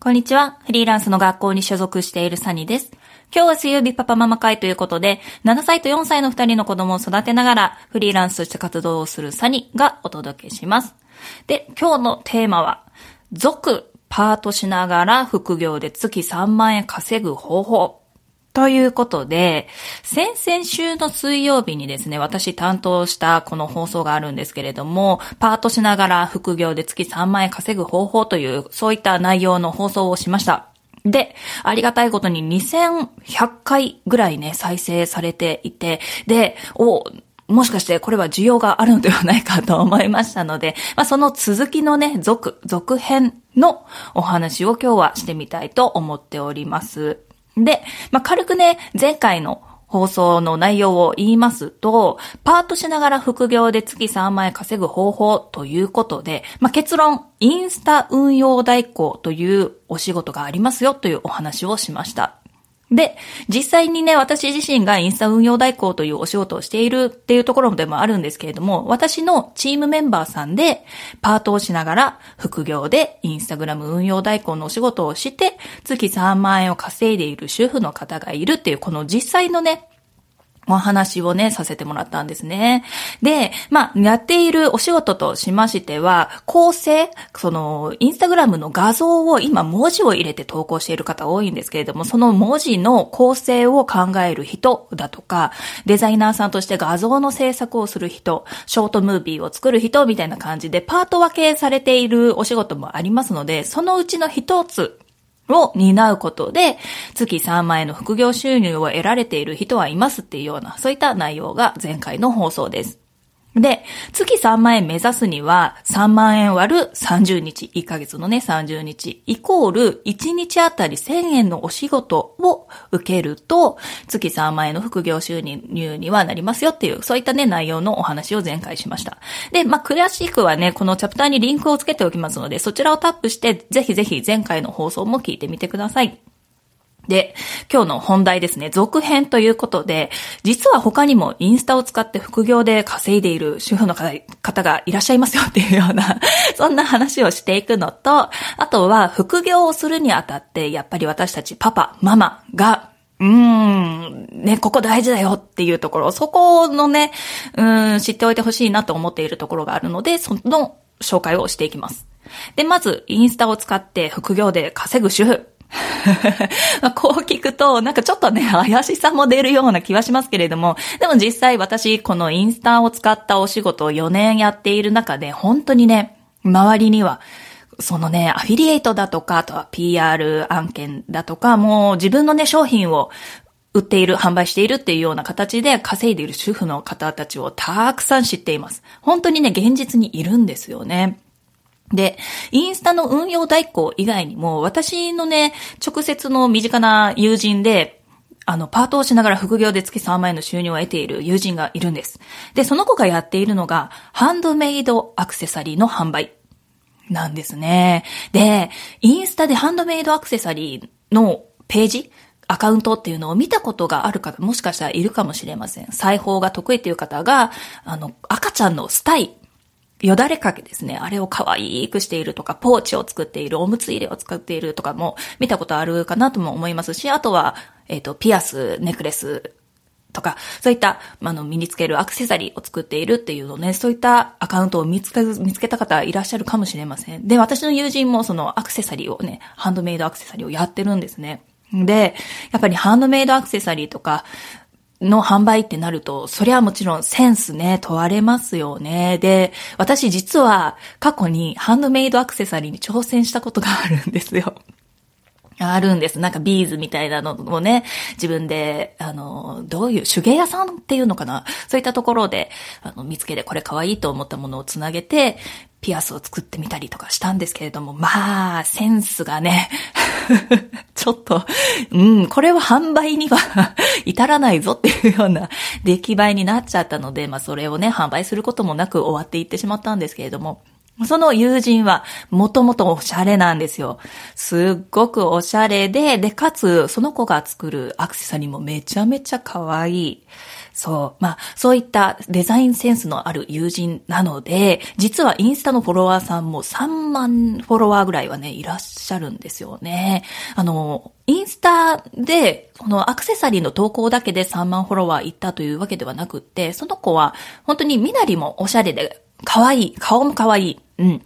こんにちは。フリーランスの学校に所属しているサニーです。今日は水曜日パパママ会ということで、7歳と4歳の2人の子供を育てながら、フリーランスとして活動をするサニーがお届けします。で、今日のテーマは、続、パートしながら副業で月3万円稼ぐ方法。ということで、先々週の水曜日にですね、私担当したこの放送があるんですけれども、パートしながら副業で月3万円稼ぐ方法という、そういった内容の放送をしました。で、ありがたいことに2100回ぐらいね、再生されていて、で、お、もしかしてこれは需要があるのではないかと思いましたので、まあ、その続きのね、続、続編のお話を今日はしてみたいと思っております。で、まあ、軽くね、前回の放送の内容を言いますと、パートしながら副業で月3万円稼ぐ方法ということで、まあ、結論、インスタ運用代行というお仕事がありますよというお話をしました。で、実際にね、私自身がインスタ運用代行というお仕事をしているっていうところでもあるんですけれども、私のチームメンバーさんで、パートをしながら、副業でインスタグラム運用代行のお仕事をして、月3万円を稼いでいる主婦の方がいるっていう、この実際のね、お話をね、させてもらったんですね。で、まあ、やっているお仕事としましては、構成、その、インスタグラムの画像を今文字を入れて投稿している方多いんですけれども、その文字の構成を考える人だとか、デザイナーさんとして画像の制作をする人、ショートムービーを作る人みたいな感じで、パート分けされているお仕事もありますので、そのうちの一つ、を担うことで、月3万円の副業収入を得られている人はいますっていうような、そういった内容が前回の放送です。で、月3万円目指すには、3万円割る30日、1ヶ月のね、30日、イコール1日あたり1000円のお仕事を受けると、月3万円の副業収入にはなりますよっていう、そういったね、内容のお話を前回しました。で、まあ、詳しくはね、このチャプターにリンクをつけておきますので、そちらをタップして、ぜひぜひ前回の放送も聞いてみてください。で、今日の本題ですね、続編ということで、実は他にもインスタを使って副業で稼いでいる主婦の方がいらっしゃいますよっていうような、そんな話をしていくのと、あとは副業をするにあたって、やっぱり私たちパパ、ママが、うーん、ね、ここ大事だよっていうところ、そこのね、うん、知っておいてほしいなと思っているところがあるので、その紹介をしていきます。で、まず、インスタを使って副業で稼ぐ主婦。こう聞くと、なんかちょっとね、怪しさも出るような気はしますけれども、でも実際私、このインスタを使ったお仕事を4年やっている中で、本当にね、周りには、そのね、アフィリエイトだとか、あとは PR 案件だとか、もう自分のね、商品を売っている、販売しているっていうような形で稼いでいる主婦の方たちをたくさん知っています。本当にね、現実にいるんですよね。で、インスタの運用代行以外にも、私のね、直接の身近な友人で、あの、パートをしながら副業で月3万円の収入を得ている友人がいるんです。で、その子がやっているのが、ハンドメイドアクセサリーの販売なんですね。で、インスタでハンドメイドアクセサリーのページアカウントっていうのを見たことがある方、もしかしたらいるかもしれません。裁縫が得意っていう方が、あの、赤ちゃんのスタイ、よだれかけですね。あれを可愛くしているとか、ポーチを作っている、おむつ入れを作っているとかも見たことあるかなとも思いますし、あとは、えっ、と、ピアス、ネックレスとか、そういった、あの、身につけるアクセサリーを作っているっていうのね、そういったアカウントを見つけ、見つけた方いらっしゃるかもしれません。で、私の友人もそのアクセサリーをね、ハンドメイドアクセサリーをやってるんですね。で、やっぱりハンドメイドアクセサリーとか、の販売ってなると、そりゃもちろんセンスね、問われますよね。で、私実は過去にハンドメイドアクセサリーに挑戦したことがあるんですよ。あるんです。なんかビーズみたいなのをね、自分で、あの、どういう手芸屋さんっていうのかな？そういったところで、あの、見つけてこれ可愛いと思ったものをつなげて、ピアスを作ってみたりとかしたんですけれども、まあ、センスがね、ちょっと、うん、これは販売には 至らないぞっていうような 出来栄えになっちゃったので、まあそれをね、販売することもなく終わっていってしまったんですけれども、その友人は、もともとおしゃれなんですよ。すっごくおしゃれで、で、かつ、その子が作るアクセサリーもめちゃめちゃ可愛い。そう。まあ、そういったデザインセンスのある友人なので、実はインスタのフォロワーさんも3万フォロワーぐらいはね、いらっしゃるんですよね。あの、インスタで、このアクセサリーの投稿だけで3万フォロワーいったというわけではなくって、その子は本当に身なりもおしゃれで可愛い、顔も可愛い。うん。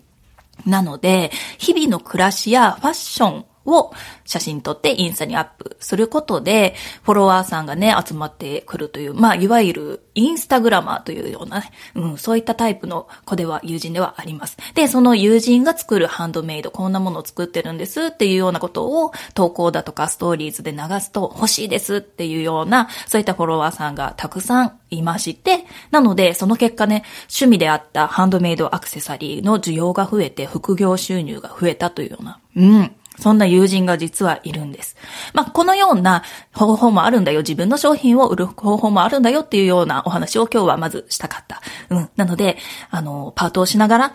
なので、日々の暮らしやファッションを写真撮ってインスタにアップすることで、フォロワーさんがね、集まってくるという、まあ、いわゆるインスタグラマーというようなね、うん、そういったタイプの子では、友人ではあります。で、その友人が作るハンドメイド、こんなものを作ってるんですっていうようなことを投稿だとかストーリーズで流すと欲しいですっていうような、そういったフォロワーさんがたくさんいまして、なので、その結果ね、趣味であったハンドメイドアクセサリーの需要が増えて、副業収入が増えたというような、うん、そんな友人が実はいるんです。まあ、このような方法もあるんだよ。自分の商品を売る方法もあるんだよっていうようなお話を今日はまずしたかった。うん。なので、あの、パートをしながら、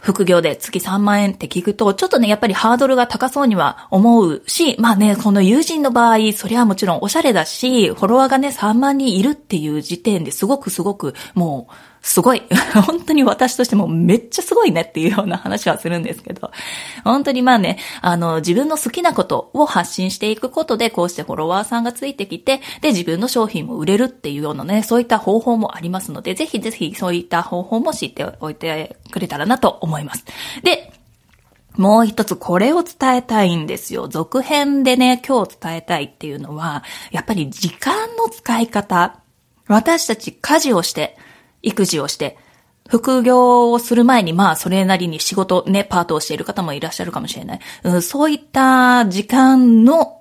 副業で月3万円って聞くと、ちょっとね、やっぱりハードルが高そうには思うし、まあね、この友人の場合、それはもちろんおしゃれだし、フォロワーがね、3万人いるっていう時点ですごくすごく、もう、すごい。本当に私としてもめっちゃすごいねっていうような話はするんですけど、本当にまあね、あの、自分の好きなことを発信していくことで、こうしてフォロワーさんがついてきて、で、自分の商品も売れるっていうようなね、そういった方法もありますので、ぜひぜひそういった方法も知っておいてくれたらなと思います。で、もう一つこれを伝えたいんですよ。続編でね、今日伝えたいっていうのは、やっぱり時間の使い方。私たち家事をして、育児をして、副業をする前に、まあ、それなりに仕事、ね、パートをしている方もいらっしゃるかもしれない。うん、そういった時間の、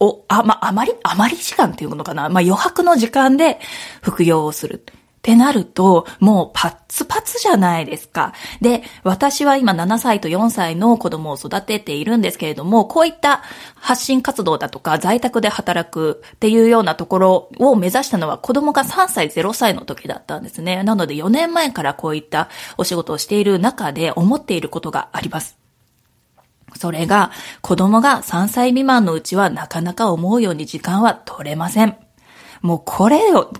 お、あ、まあ、あまり、あまり時間っていうものかな。まあ、余白の時間で副業をする。ってなると、もうパッツパツじゃないですか。で、私は今7歳と4歳の子供を育てているんですけれども、こういった発信活動だとか在宅で働くっていうようなところを目指したのは子供が3歳0歳の時だったんですね。なので4年前からこういったお仕事をしている中で思っていることがあります。それが、子供が3歳未満のうちはなかなか思うように時間は取れません。もうこれを、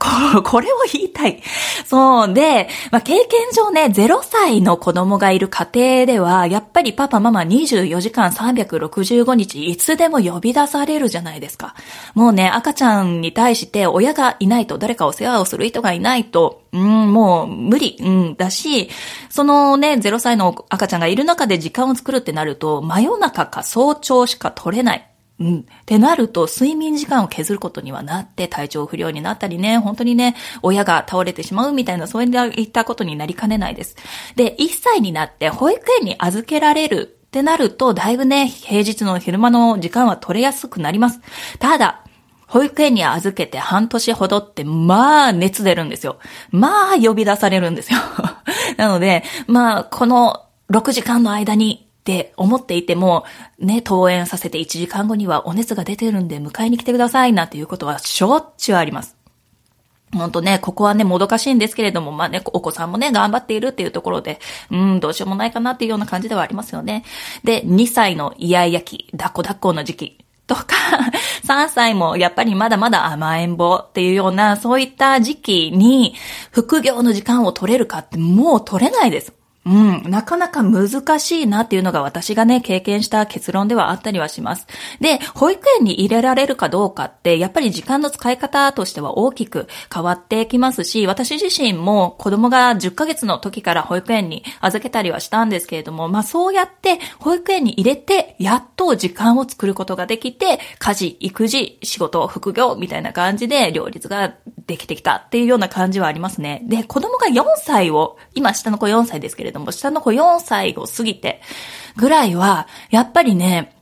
これを言いたい。そうで、まあ、経験上ね、0歳の子供がいる家庭では、やっぱりパパママ24時間365日いつでも呼び出されるじゃないですか。もうね、赤ちゃんに対して親がいないと、誰かお世話をする人がいないと、うん、もう無理、うん、だし、そのね、0歳の赤ちゃんがいる中で時間を作るってなると、真夜中か早朝しか取れない。うん。ってなると、睡眠時間を削ることにはなって、体調不良になったりね、本当にね、親が倒れてしまうみたいな、そういったことになりかねないです。で、1歳になって保育園に預けられるってなると、だいぶね、平日の昼間の時間は取れやすくなります。ただ、保育園に預けて半年ほどって、まあ、熱出るんですよ。まあ、呼び出されるんですよ。なので、まあ、この6時間の間にって思っていても、ね、登園させて1時間後にはお熱が出てるんで迎えに来てくださいなんていうことはしょっちゅうあります。ほんとね、ここはね、もどかしいんですけれども、まあね、お子さんもね、頑張っているっていうところで、うん、どうしようもないかなっていうような感じではありますよね。で、2歳のイヤイヤ期、抱っこ抱っこの時期とか、3歳もやっぱりまだまだ甘えん坊っていうような、そういった時期に、副業の時間を取れるかってもう取れないです。うん、なかなか難しいなっていうのが私がね、経験した結論ではあったりはします。で、保育園に入れられるかどうかって、やっぱり時間の使い方としては大きく変わってきますし、私自身も子供が10ヶ月の時から保育園に預けたりはしたんですけれども、まあそうやって保育園に入れて、やっと時間を作ることができて、家事、育児、仕事、副業みたいな感じで両立ができてきたっていうような感じはありますね。で、子供が4歳を、今下の子4歳ですけれども、下の子4歳を過ぎてぐらいは、やっぱりね、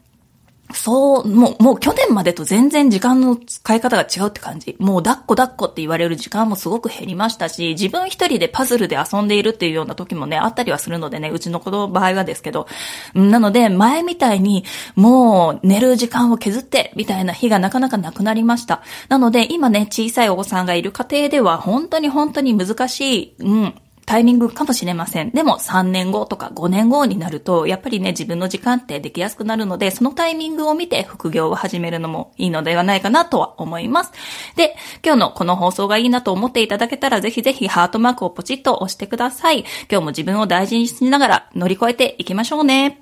そう、もう、もう去年までと全然時間の使い方が違うって感じ。もう抱っこ抱っこって言われる時間もすごく減りましたし、自分一人でパズルで遊んでいるっていうような時もね、あったりはするのでね、うちの子の場合はですけど。なので、前みたいに、もう寝る時間を削って、みたいな日がなかなかなくなりました。なので、今ね、小さいお子さんがいる家庭では、本当に本当に難しい、うん、タイミングかもしれません。でも3年後とか5年後になると、やっぱりね、自分の時間ってできやすくなるので、そのタイミングを見て副業を始めるのもいいのではないかなとは思います。で、今日のこの放送がいいなと思っていただけたら、ぜひぜひハートマークをポチッと押してください。今日も自分を大事にしながら乗り越えていきましょうね。